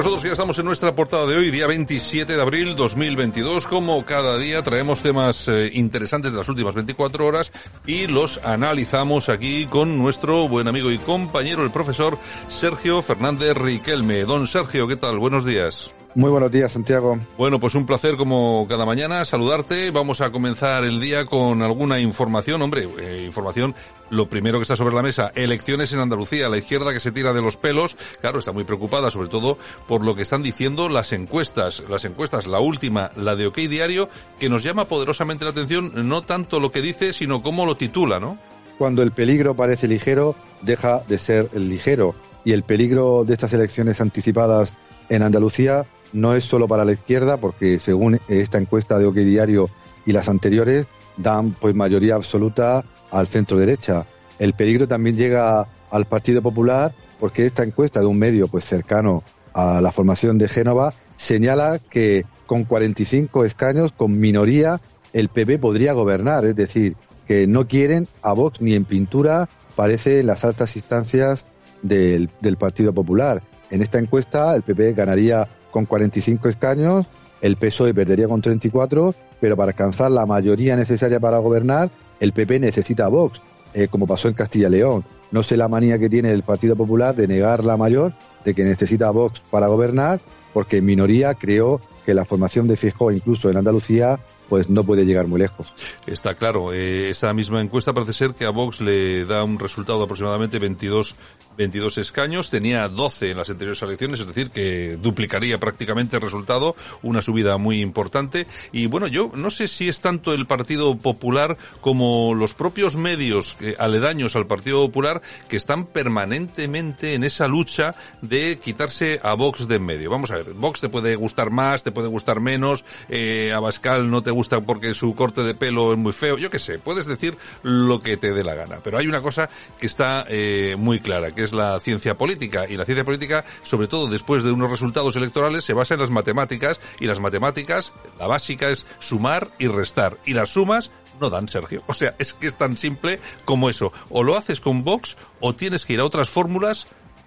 Nosotros ya estamos en nuestra portada de hoy, día 27 de abril 2022. Como cada día traemos temas eh, interesantes de las últimas 24 horas y los analizamos aquí con nuestro buen amigo y compañero, el profesor Sergio Fernández Riquelme. Don Sergio, ¿qué tal? Buenos días. Muy buenos días, Santiago. Bueno, pues un placer como cada mañana saludarte. Vamos a comenzar el día con alguna información. Hombre, eh, información, lo primero que está sobre la mesa, elecciones en Andalucía. La izquierda que se tira de los pelos, claro, está muy preocupada sobre todo por lo que están diciendo las encuestas. Las encuestas, la última, la de OK Diario, que nos llama poderosamente la atención, no tanto lo que dice, sino cómo lo titula, ¿no? Cuando el peligro parece ligero, deja de ser el ligero. Y el peligro de estas elecciones anticipadas en Andalucía no es solo para la izquierda, porque según esta encuesta de OK Diario y las anteriores, dan pues mayoría absoluta al centro derecha. El peligro también llega al Partido Popular, porque esta encuesta de un medio pues cercano a la formación de Génova señala que con 45 escaños, con minoría, el PP podría gobernar, es decir, que no quieren a Vox ni en pintura, parece en las altas instancias del, del Partido Popular. En esta encuesta el PP ganaría con 45 escaños, el PSOE perdería con 34, pero para alcanzar la mayoría necesaria para gobernar, el PP necesita a Vox, eh, como pasó en Castilla y León. No sé la manía que tiene el Partido Popular de negar la mayor, de que necesita a Vox para gobernar, porque en minoría creo que la formación de Fijó, incluso en Andalucía, pues no puede llegar muy lejos. Está claro. Eh, esa misma encuesta parece ser que a Vox le da un resultado de aproximadamente 22 22 escaños, tenía 12 en las anteriores elecciones, es decir, que duplicaría prácticamente el resultado, una subida muy importante. Y bueno, yo no sé si es tanto el Partido Popular como los propios medios eh, aledaños al Partido Popular que están permanentemente en esa lucha de quitarse a Vox de en medio. Vamos a ver, Vox te puede gustar más, te puede gustar menos, eh, a Bascal no te gusta porque su corte de pelo es muy feo, yo qué sé, puedes decir lo que te dé la gana. Pero hay una cosa que está eh, muy clara, que es la ciencia política. Y la ciencia política, sobre todo después de unos resultados electorales, se basa en las matemáticas. Y las matemáticas, la básica es sumar y restar. Y las sumas no dan, Sergio. O sea, es que es tan simple como eso. O lo haces con Vox o tienes que ir a otras fórmulas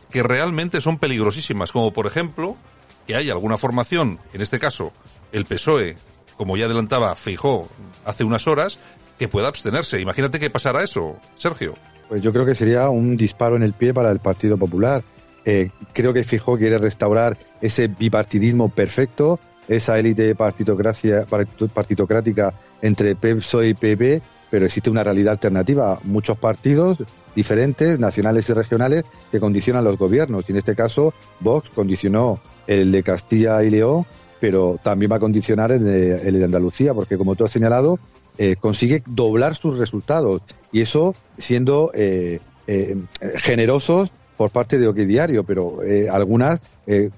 que realmente son peligrosísimas. Como por ejemplo, que hay alguna formación, en este caso, el PSOE, como ya adelantaba Feijó hace unas horas, que pueda abstenerse. Imagínate que pasara eso, Sergio. Pues yo creo que sería un disparo en el pie para el Partido Popular. Eh, creo que Fijó quiere restaurar ese bipartidismo perfecto, esa élite partitocrática entre PSOE y PP, pero existe una realidad alternativa. Muchos partidos diferentes, nacionales y regionales, que condicionan los gobiernos. Y en este caso, Vox condicionó el de Castilla y León, pero también va a condicionar el de, el de Andalucía, porque como tú has señalado, eh, consigue doblar sus resultados y eso siendo eh, eh, generosos por parte de OK Diario, pero algunas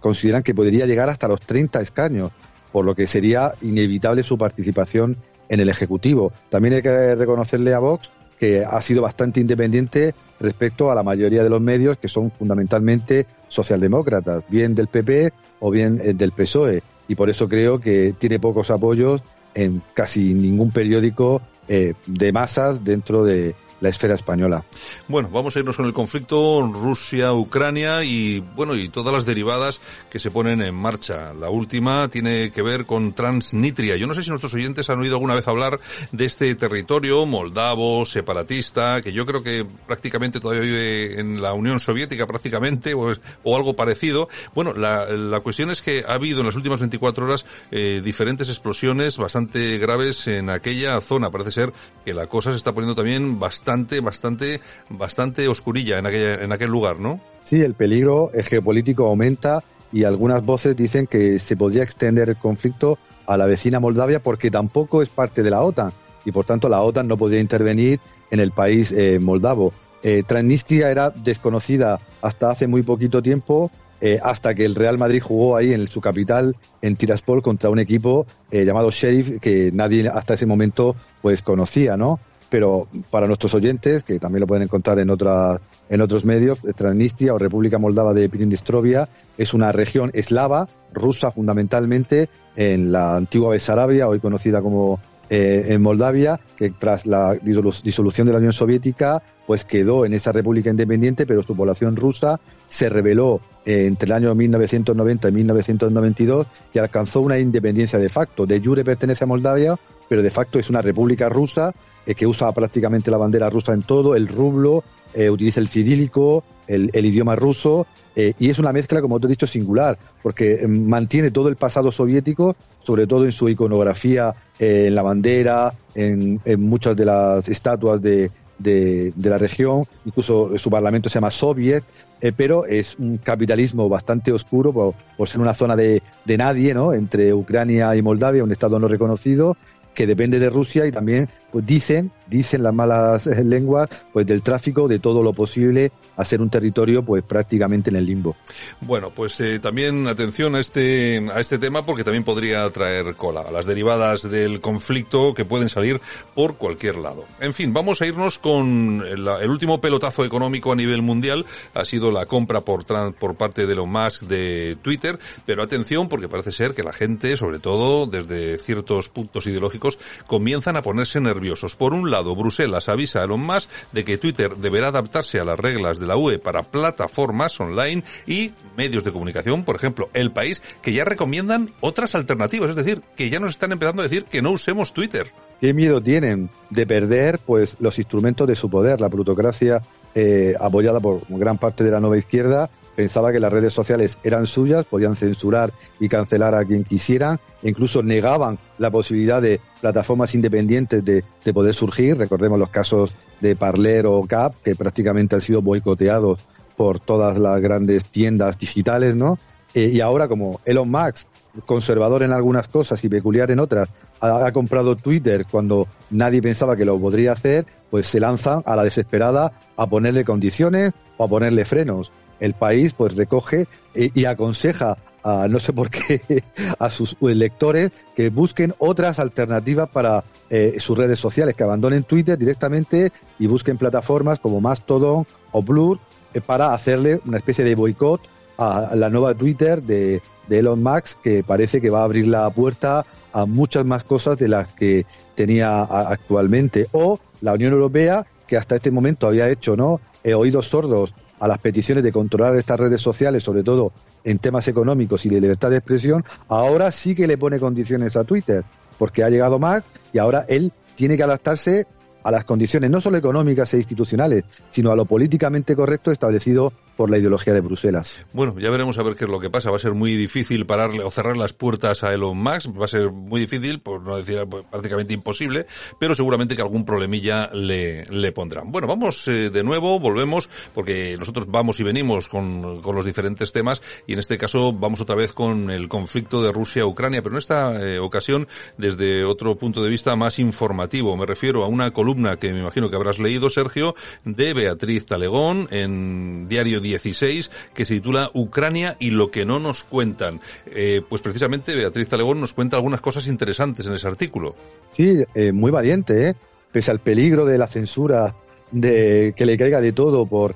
consideran que podría llegar hasta los 30 escaños, por lo que sería inevitable su participación en el Ejecutivo. También hay que reconocerle a Vox que ha sido bastante independiente respecto a la mayoría de los medios que son fundamentalmente socialdemócratas, bien del PP o bien del PSOE. Y por eso creo que tiene pocos apoyos en casi ningún periódico eh, de masas dentro de, la esfera española. Bueno, vamos a irnos con el conflicto Rusia-Ucrania y, bueno, y todas las derivadas que se ponen en marcha. La última tiene que ver con Transnistria. Yo no sé si nuestros oyentes han oído alguna vez hablar de este territorio moldavo, separatista, que yo creo que prácticamente todavía vive en la Unión Soviética prácticamente o, o algo parecido. Bueno, la, la, cuestión es que ha habido en las últimas 24 horas eh, diferentes explosiones bastante graves en aquella zona. Parece ser que la cosa se está poniendo también bastante bastante, bastante, bastante oscurilla en, aquella, en aquel lugar, ¿no? Sí, el peligro geopolítico aumenta y algunas voces dicen que se podría extender el conflicto a la vecina Moldavia porque tampoco es parte de la OTAN y por tanto la OTAN no podría intervenir en el país eh, moldavo. Eh, Transnistria era desconocida hasta hace muy poquito tiempo, eh, hasta que el Real Madrid jugó ahí en su capital, en Tiraspol, contra un equipo llamado Sheriff que nadie hasta ese momento pues conocía, ¿no? Pero para nuestros oyentes, que también lo pueden encontrar en otras en otros medios, Transnistria o República Moldava de Pridnestrovia es una región eslava, rusa fundamentalmente, en la antigua Besarabia, hoy conocida como eh, en Moldavia, que tras la disolución de la Unión Soviética, pues quedó en esa república independiente, pero su población rusa se rebeló eh, entre el año 1990 y 1992 y alcanzó una independencia de facto. De jure pertenece a Moldavia, pero de facto es una república rusa eh, que usa prácticamente la bandera rusa en todo, el rublo, utiliza el cirílico, el, idioma ruso, y es una mezcla, como te he dicho, singular, porque mantiene todo el pasado soviético, sobre todo en su iconografía eh, en la bandera, en, muchas de las estatuas de, de, la región, incluso su parlamento se llama Soviet, eh, pero es un capitalismo bastante oscuro por, por ser una zona de, de, nadie, ¿no? Entre Ucrania y Moldavia, un estado no reconocido, que depende de Rusia y también pues dicen, dicen las malas lenguas, pues del tráfico de todo lo posible a ser un territorio pues prácticamente en el limbo. Bueno, pues eh, también atención a este a este tema porque también podría traer cola, las derivadas del conflicto que pueden salir por cualquier lado. En fin, vamos a irnos con el, último pelotazo económico a nivel mundial ha sido la compra por por parte de Elon Musk de Twitter, pero atención porque parece ser que la gente, sobre todo desde ciertos puntos ideológicos, comienzan a ponerse nerviosos por un lado, Bruselas avisa a Elon Musk de que Twitter deberá adaptarse a las reglas de la UE para plataformas online y medios de comunicación, por ejemplo, El País, que ya recomiendan otras alternativas, es decir, que ya nos están empezando a decir que no usemos Twitter. ¿Qué miedo tienen de perder pues los instrumentos de su poder? La plutocracia eh, apoyada por gran parte de la nueva izquierda pensaba que las redes sociales eran suyas, podían censurar y cancelar a quien quisieran, e incluso negaban la posibilidad de plataformas independientes de, poder surgir. Recordemos los casos de Parler o Cap, que prácticamente han sido boicoteados por todas las grandes tiendas digitales, ¿no? Eh, y ahora como Elon Musk, conservador en algunas cosas y peculiar en otras, ha, ha, comprado Twitter cuando nadie pensaba que lo podría hacer, pues se lanza a la desesperada a ponerle condiciones o a ponerle frenos el país pues recoge y, aconseja a no sé por qué a sus lectores que busquen otras alternativas para eh, sus redes sociales, que abandonen Twitter directamente y busquen plataformas como Mastodon o Blur eh, para hacerle una especie de boicot a la nueva Twitter de, de Elon Musk que parece que va a abrir la puerta a muchas más cosas de las que tenía actualmente. O la Unión Europea que hasta este momento había hecho no He oídos sordos a las peticiones de controlar estas redes sociales, sobre todo en temas económicos y de libertad de expresión, ahora sí que le pone condiciones a Twitter, porque ha llegado más y ahora él tiene que adaptarse a las condiciones no solo económicas e institucionales, sino a lo políticamente correcto establecido por la ideología de Bruselas. Bueno, ya veremos a ver qué es lo que pasa. Va a ser muy difícil pararle o cerrar las puertas a Elon Musk. Va a ser muy difícil, por no decir prácticamente imposible, pero seguramente que algún problemilla le, le pondrán. Bueno, vamos eh, de nuevo, volvemos, porque nosotros vamos y venimos con, con, los diferentes temas y en este caso vamos otra vez con el conflicto de Rusia-Ucrania, pero en esta eh, ocasión desde otro punto de vista más informativo. Me refiero a una columna que me imagino que habrás leído, Sergio, de Beatriz Talegón en Diario 16 que se titula Ucrania y lo que no nos cuentan. Eh, pues precisamente Beatriz Talegón nos cuenta algunas cosas interesantes en ese artículo. Sí, eh, muy valiente, ¿eh? Pese al peligro de la censura, de que le caiga de todo por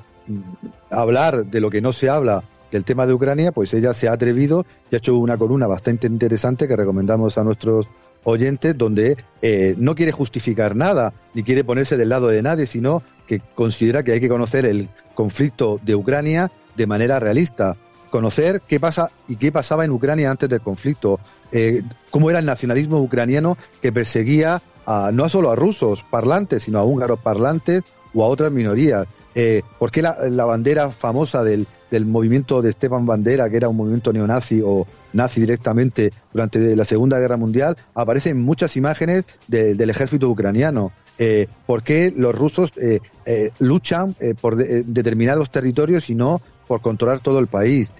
hablar de lo que no se habla del tema de Ucrania, pues ella se ha atrevido y ha hecho una columna bastante interesante que recomendamos a nuestros oyentes, donde eh, no quiere justificar nada, ni quiere ponerse del lado de nadie, sino que considera que hay que conocer el conflicto de Ucrania de manera realista, conocer qué pasa y qué pasaba en Ucrania antes del conflicto, eh, cómo era el nacionalismo ucraniano que perseguía a, no solo a rusos parlantes, sino a húngaros parlantes o a otras minorías. Eh, ¿Por qué la, bandera famosa del, del, movimiento de Esteban Bandera, que era un movimiento neonazi o nazi directamente durante la Segunda Guerra Mundial, aparece en muchas imágenes del ejército ucraniano? Eh, por qué los rusos eh, eh, luchan por determinados territorios y no por controlar todo el país.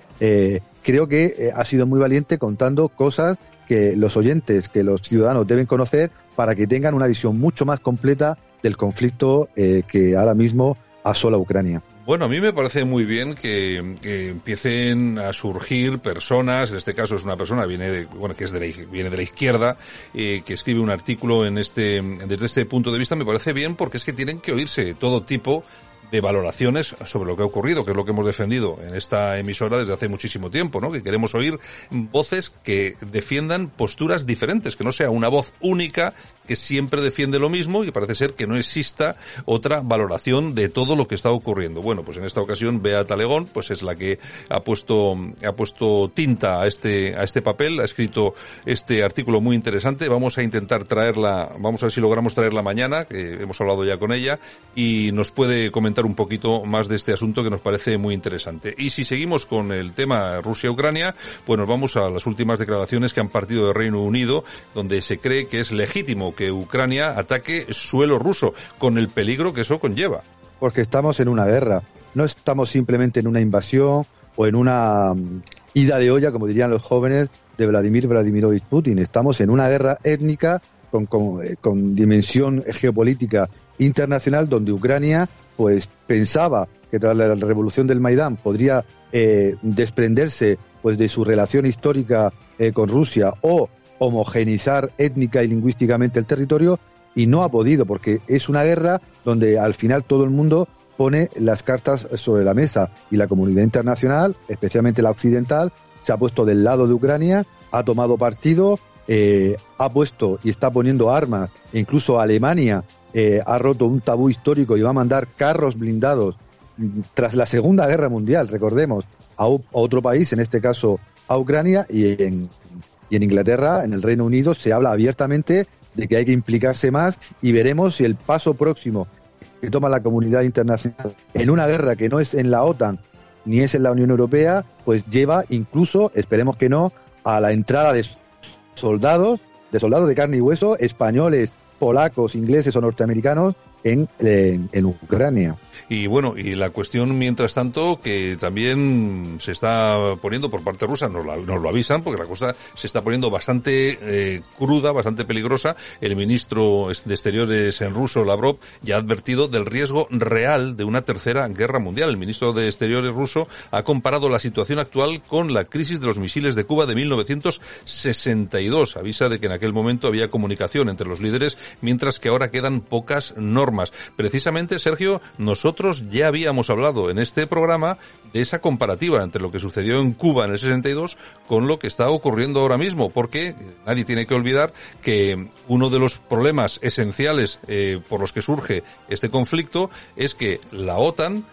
creo que ha sido muy valiente contando cosas que los oyentes, que los ciudadanos deben conocer para que tengan una visión mucho más completa del conflicto que ahora mismo asola Ucrania. Bueno, a mí me parece muy bien que, empiecen a surgir personas, en este caso es una persona viene de, bueno, que es de la, viene de la izquierda, eh, que escribe un artículo en este, desde este punto de vista, me parece bien porque es que tienen que oírse todo tipo de valoraciones sobre lo que ha ocurrido, que es lo que hemos defendido en esta emisora desde hace muchísimo tiempo, ¿no? Que queremos oír voces que defiendan posturas diferentes, que no sea una voz única que siempre defiende lo mismo y parece ser que no exista otra valoración de todo lo que está ocurriendo. Bueno, pues en esta ocasión Bea Talegón, pues es la que ha puesto ha puesto tinta a este a este papel, ha escrito este artículo muy interesante. Vamos a intentar traerla, vamos a ver si logramos traerla mañana, que hemos hablado ya con ella y nos puede comentar un poquito más de este asunto que nos parece muy interesante. Y si seguimos con el tema Rusia-Ucrania, pues nos vamos a las últimas declaraciones que han partido del Reino Unido, donde se cree que es legítimo que Ucrania ataque suelo ruso, con el peligro que eso conlleva. Porque estamos en una guerra, no estamos simplemente en una invasión o en una mm, ida de olla, como dirían los jóvenes, de Vladimir Vladimirovich Putin. Estamos en una guerra étnica con, con, eh, dimensión geopolítica internacional donde Ucrania pues pensaba que tras la revolución del Maidán podría eh, desprenderse pues de su relación histórica eh, con Rusia o homogenizar étnica y lingüísticamente el territorio y no ha podido porque es una guerra donde al final todo el mundo pone las cartas sobre la mesa y la comunidad internacional, especialmente la occidental, se ha puesto del lado de Ucrania, ha tomado partido, eh, ha puesto y está poniendo armas, incluso Alemania eh, ha roto un tabú histórico y va a mandar carros blindados mm, tras la Segunda Guerra Mundial, recordemos, a otro país, en este caso a Ucrania, y en y en Inglaterra, en el Reino Unido, se habla abiertamente de que hay que implicarse más y veremos si el paso próximo que toma la comunidad internacional en una guerra que no es en la OTAN ni es en la Unión Europea, pues lleva incluso, esperemos que no, a la entrada de soldados, de soldados de carne y hueso, españoles, polacos, ingleses o norteamericanos, en, en, Ucrania. Y bueno, y la cuestión, mientras tanto, que también se está poniendo por parte rusa, nos, nos lo avisan, porque la cosa se está poniendo bastante eh, cruda, bastante peligrosa. El ministro de Exteriores en ruso, Lavrov, ya ha advertido del riesgo real de una tercera guerra mundial. El ministro de Exteriores ruso ha comparado la situación actual con la crisis de los misiles de Cuba de 1962. Avisa de que en aquel momento había comunicación entre los líderes, mientras que ahora quedan pocas Precisamente, Sergio, nosotros ya habíamos hablado en este programa de esa comparativa entre lo que sucedió en Cuba en el 62 con lo que está ocurriendo ahora mismo, porque nadie tiene que olvidar que uno de los problemas esenciales eh, por los que surge este conflicto es que la OTAN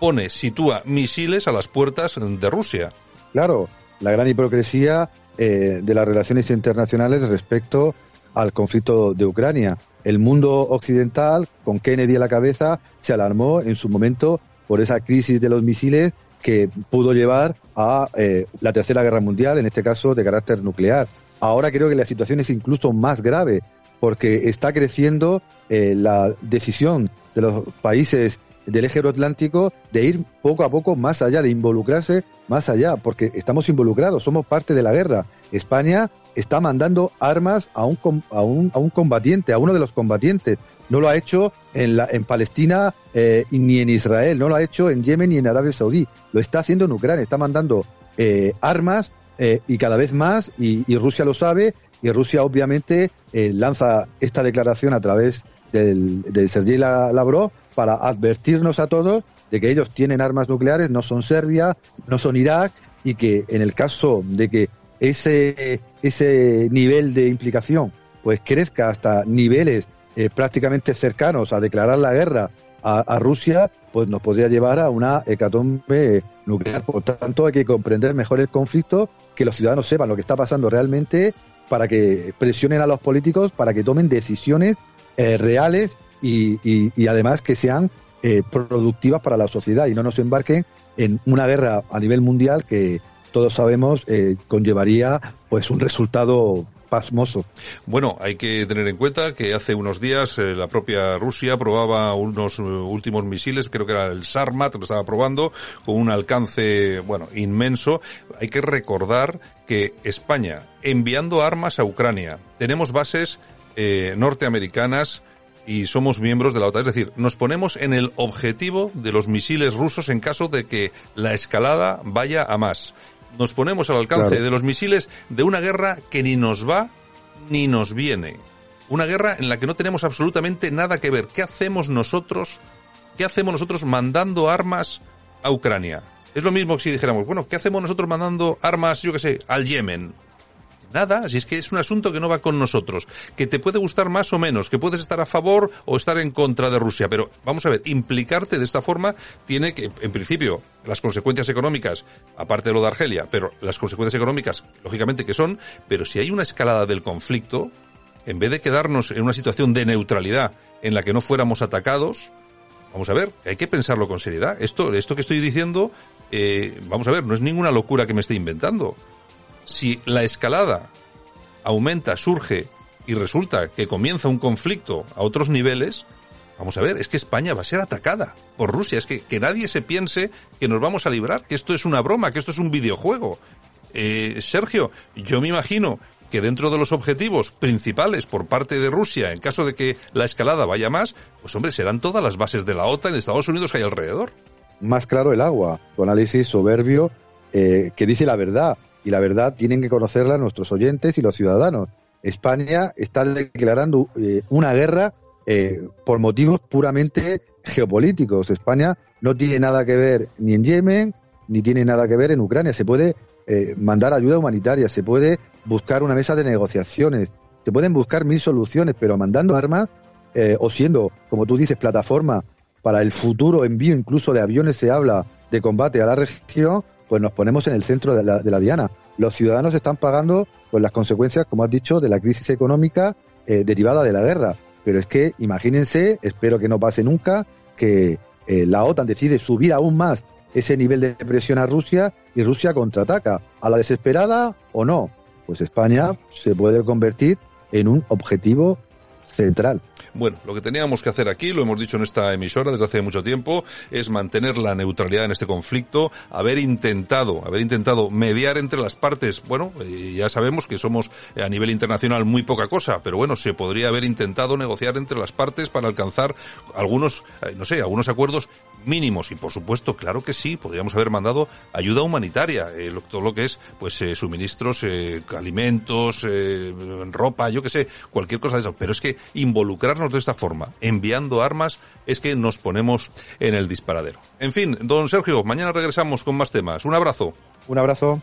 pone, sitúa misiles a las puertas de Rusia. Claro, la gran hipocresía eh, de las relaciones internacionales respecto al conflicto de Ucrania. El mundo occidental, con Kennedy a la cabeza, se alarmó en su momento por esa crisis de los misiles que pudo llevar a eh, la Tercera Guerra Mundial, en este caso de carácter nuclear. Ahora creo que la situación es incluso más grave porque está creciendo eh, la decisión de los países del eje euroatlántico de ir poco a poco más allá, de involucrarse más allá, porque estamos involucrados, somos parte de la guerra. España está mandando armas a un, a un, a un combatiente, a uno de los combatientes. No lo ha hecho en, la, en Palestina eh, ni en Israel, no lo ha hecho en Yemen ni en Arabia Saudí, lo está haciendo en Ucrania, está mandando eh, armas eh, y cada vez más, y, Rusia lo sabe, y Rusia obviamente lanza esta declaración a través del, de Sergei Lavrov para advertirnos a todos de que ellos tienen armas nucleares, no son Serbia, no son Irak, y que en el caso de que ese, ese nivel de implicación pues crezca hasta niveles eh, prácticamente cercanos a declarar la guerra a, Rusia, pues nos podría llevar a una hecatombe nuclear. Por tanto, hay que comprender mejor el conflicto, que los ciudadanos sepan lo que está pasando realmente, para que presionen a los políticos para que tomen decisiones eh, reales y, y, además que sean eh, productivas para la sociedad y no nos embarquen en una guerra a nivel mundial que todos sabemos eh, conllevaría pues un resultado pasmoso. Bueno, hay que tener en cuenta que hace unos días eh, la propia Rusia probaba unos últimos misiles, creo que era el Sarmat, lo estaba probando, con un alcance, bueno, inmenso. Hay que recordar que España, enviando armas a Ucrania, tenemos bases eh, norteamericanas, y somos miembros de la OTAN. Es decir, nos ponemos en el objetivo de los misiles rusos en caso de que la escalada vaya a más nos ponemos al alcance de los misiles de una guerra que ni nos va ni nos viene. Una guerra en la que no tenemos absolutamente nada que ver. ¿Qué hacemos nosotros? ¿Qué hacemos nosotros mandando armas a Ucrania? Es lo mismo que si dijéramos, bueno, ¿qué hacemos nosotros mandando armas, yo qué sé, al Yemen? Nada, si es que es un asunto que no va con nosotros, que te puede gustar más o menos, que puedes estar a favor o estar en contra de Rusia, pero vamos a ver, implicarte de esta forma tiene que, en principio, las consecuencias económicas, aparte de lo de Argelia, pero las consecuencias económicas, lógicamente que son, pero si hay una escalada del conflicto, en vez de quedarnos en una situación de neutralidad en la que no fuéramos atacados, vamos a ver, hay que pensarlo con seriedad. Esto, esto que estoy diciendo, eh, vamos a ver, no es ninguna locura que me esté inventando si la escalada aumenta, surge y resulta que comienza un conflicto a otros niveles, vamos a ver, es que España va a ser atacada por Rusia. Es que, que nadie se piense que nos vamos a librar, que esto es una broma, que esto es un videojuego. Eh, Sergio, yo me imagino que dentro de los objetivos principales por parte de Rusia, en caso de que la escalada vaya más, pues hombre, serán todas las bases de la OTAN en Estados Unidos que hay alrededor. Más claro el agua, tu análisis soberbio eh, que dice la verdad y la verdad tienen que conocerla nuestros oyentes y los ciudadanos. España está declarando eh, una guerra eh, por motivos puramente geopolíticos. España no tiene nada que ver ni en Yemen, ni tiene nada que ver en Ucrania. Se puede eh, mandar ayuda humanitaria, se puede buscar una mesa de negociaciones, se pueden buscar mil soluciones, pero mandando armas o siendo, como tú dices, plataforma para el futuro envío incluso de aviones, se habla de combate a la región, pues nos ponemos en el centro de la, de la diana. Los ciudadanos están pagando pues las consecuencias, como has dicho, de la crisis económica eh, derivada de la guerra. Pero es que imagínense, espero que no pase nunca, que eh, la OTAN decide subir aún más ese nivel de presión a Rusia y Rusia contraataca. ¿A la desesperada o no? Pues España se puede convertir en un objetivo Bueno, lo que teníamos que hacer aquí, lo hemos dicho en esta emisora desde hace mucho tiempo, es mantener la neutralidad en este conflicto, haber intentado, haber intentado mediar entre las partes. Bueno, eh, ya sabemos que somos eh, a nivel internacional muy poca cosa, pero bueno, se podría haber intentado negociar entre las partes para alcanzar algunos, eh, no sé, algunos acuerdos mínimos y por supuesto, claro que sí, podríamos haber mandado ayuda humanitaria, todo lo que es pues suministros, alimentos, ropa, yo que sé, cualquier cosa de eso, pero es que involucrarnos de esta forma, enviando armas, es que nos ponemos en el disparadero. En fin, don Sergio, mañana regresamos con más temas. Un abrazo. Un abrazo.